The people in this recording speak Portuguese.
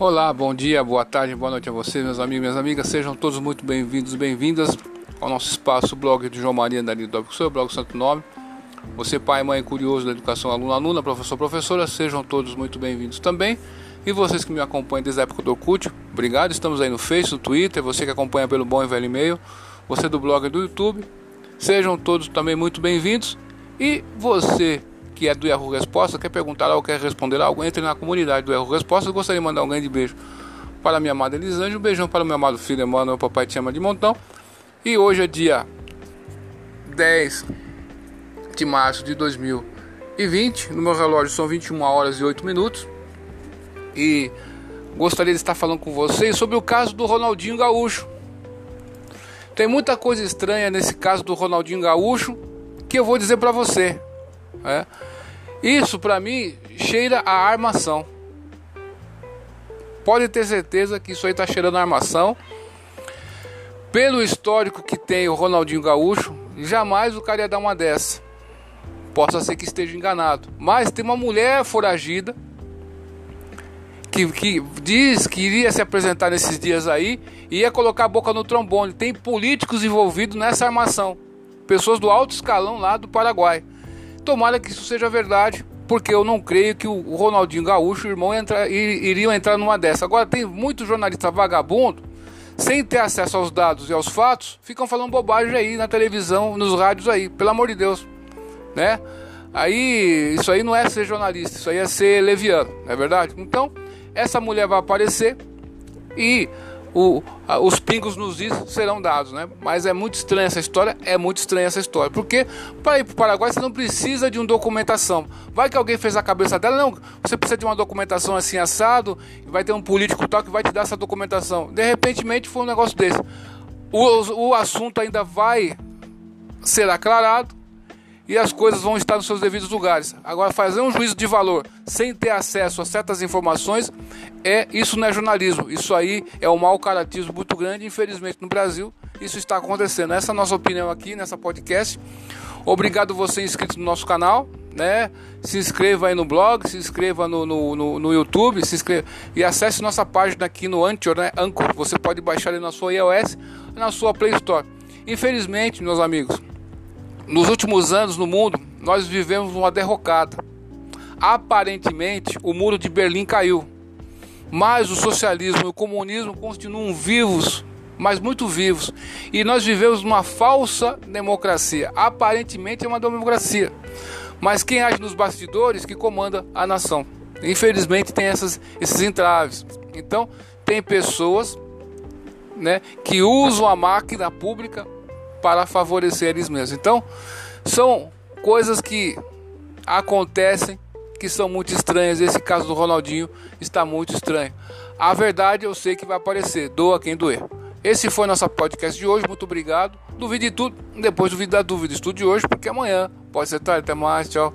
Olá, bom dia, boa tarde, boa noite a vocês, meus amigos minhas amigas. Sejam todos muito bem-vindos, bem-vindas ao nosso espaço, blog de João Maria Dali do seu blog Santo Nome. Você, pai, mãe, curioso da educação, aluno, aluna, professor, professora, sejam todos muito bem-vindos também. E vocês que me acompanham desde a época do Orkut, obrigado. Estamos aí no Face, no Twitter, você que acompanha pelo bom e velho e-mail, você do blog e do YouTube, sejam todos também muito bem-vindos. E você que é do Yahoo Resposta, quer perguntar algo, quer responder algo, entre na comunidade do Yahoo Resposta. Eu gostaria de mandar um grande beijo para minha amada Elisângela, um beijão para o meu amado filho Emmanuel, papai te ama de montão. E hoje é dia 10 de março de 2020, no meu relógio são 21 horas e 8 minutos. E gostaria de estar falando com vocês sobre o caso do Ronaldinho Gaúcho. Tem muita coisa estranha nesse caso do Ronaldinho Gaúcho que eu vou dizer para você. É. Isso para mim cheira a armação. Pode ter certeza que isso aí tá cheirando a armação. Pelo histórico que tem o Ronaldinho Gaúcho, jamais o cara ia dar uma dessa. Possa ser que esteja enganado. Mas tem uma mulher foragida que, que diz que iria se apresentar nesses dias aí e ia colocar a boca no trombone. Tem políticos envolvidos nessa armação. Pessoas do alto escalão lá do Paraguai. Tomara que isso seja verdade, porque eu não creio que o Ronaldinho Gaúcho e o irmão entra, iriam entrar numa dessa. Agora, tem muitos jornalistas vagabundos, sem ter acesso aos dados e aos fatos, ficam falando bobagem aí na televisão, nos rádios aí, pelo amor de Deus, né? Aí, isso aí não é ser jornalista, isso aí é ser leviano, não é verdade? Então, essa mulher vai aparecer e o, os pingos nos is serão dados, né? Mas é muito estranha essa história, é muito estranha essa história. Porque para ir para o Paraguai você não precisa de uma documentação. Vai que alguém fez a cabeça dela, não, você precisa de uma documentação assim assado, vai ter um político tal que vai te dar essa documentação. De repente foi um negócio desse. O, o assunto ainda vai ser aclarado e as coisas vão estar nos seus devidos lugares. Agora, fazer um juízo de valor sem ter acesso a certas informações, é isso não é jornalismo. Isso aí é um mau caratismo muito grande. Infelizmente, no Brasil, isso está acontecendo. Essa é a nossa opinião aqui nessa podcast. Obrigado você inscrito no nosso canal, né? Se inscreva aí no blog, se inscreva no, no, no, no YouTube, se inscreva e acesse nossa página aqui no Anchor, né? Anchor. Você pode baixar ele na sua iOS, na sua Play Store. Infelizmente, meus amigos, nos últimos anos no mundo, nós vivemos uma derrocada. Aparentemente, o muro de Berlim caiu, mas o socialismo e o comunismo continuam vivos, mas muito vivos. E nós vivemos uma falsa democracia. Aparentemente é uma democracia, mas quem age nos bastidores que comanda a nação. Infelizmente tem essas, esses entraves. Então, tem pessoas né, que usam a máquina pública para favorecer eles mesmos. Então, são coisas que acontecem que são muito estranhas. Esse caso do Ronaldinho está muito estranho. A verdade eu sei que vai aparecer, doa quem doer. Esse foi nosso podcast de hoje, muito obrigado. Duvide de tudo, depois duvide da dúvida. Estude hoje, porque amanhã pode ser tarde. Até mais, tchau.